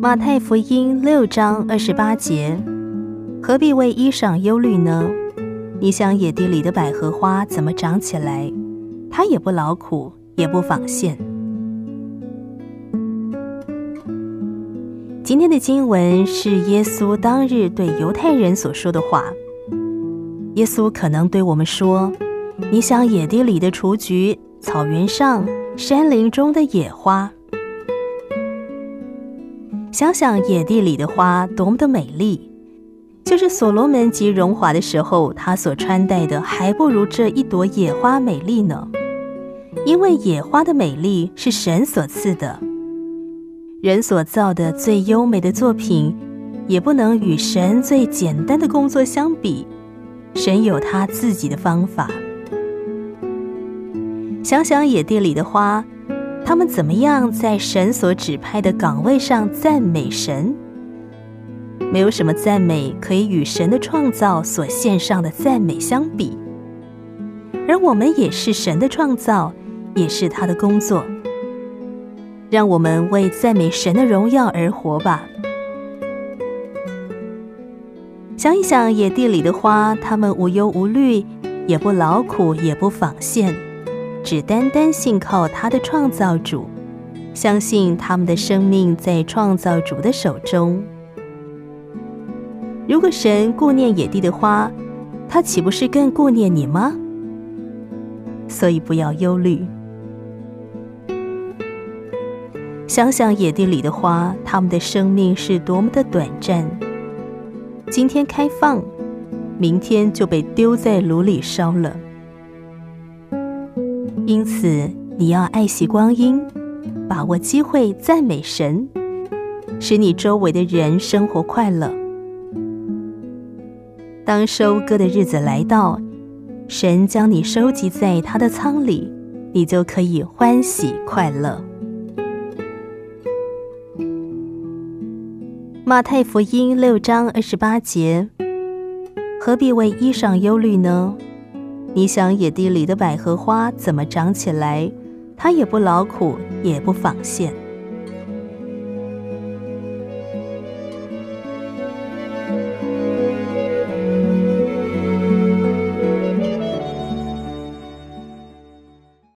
马太福音六章二十八节：何必为衣裳忧虑呢？你想野地里的百合花怎么长起来？它也不劳苦，也不纺线。今天的经文是耶稣当日对犹太人所说的话。耶稣可能对我们说：“你想野地里的雏菊，草原上、山林中的野花。想想野地里的花多么的美丽，就是所罗门极荣华的时候，他所穿戴的还不如这一朵野花美丽呢。因为野花的美丽是神所赐的。”人所造的最优美的作品，也不能与神最简单的工作相比。神有他自己的方法。想想野地里的花，他们怎么样在神所指派的岗位上赞美神？没有什么赞美可以与神的创造所献上的赞美相比。而我们也是神的创造，也是他的工作。让我们为赞美神的荣耀而活吧。想一想，野地里的花，它们无忧无虑，也不劳苦，也不纺线，只单单信靠他的创造主，相信他们的生命在创造主的手中。如果神顾念野地的花，他岂不是更顾念你吗？所以不要忧虑。想想野地里的花，它们的生命是多么的短暂。今天开放，明天就被丢在炉里烧了。因此，你要爱惜光阴，把握机会赞美神，使你周围的人生活快乐。当收割的日子来到，神将你收集在他的仓里，你就可以欢喜快乐。马太福音六章二十八节：何必为衣裳忧虑呢？你想野地里的百合花怎么长起来？它也不劳苦，也不纺线。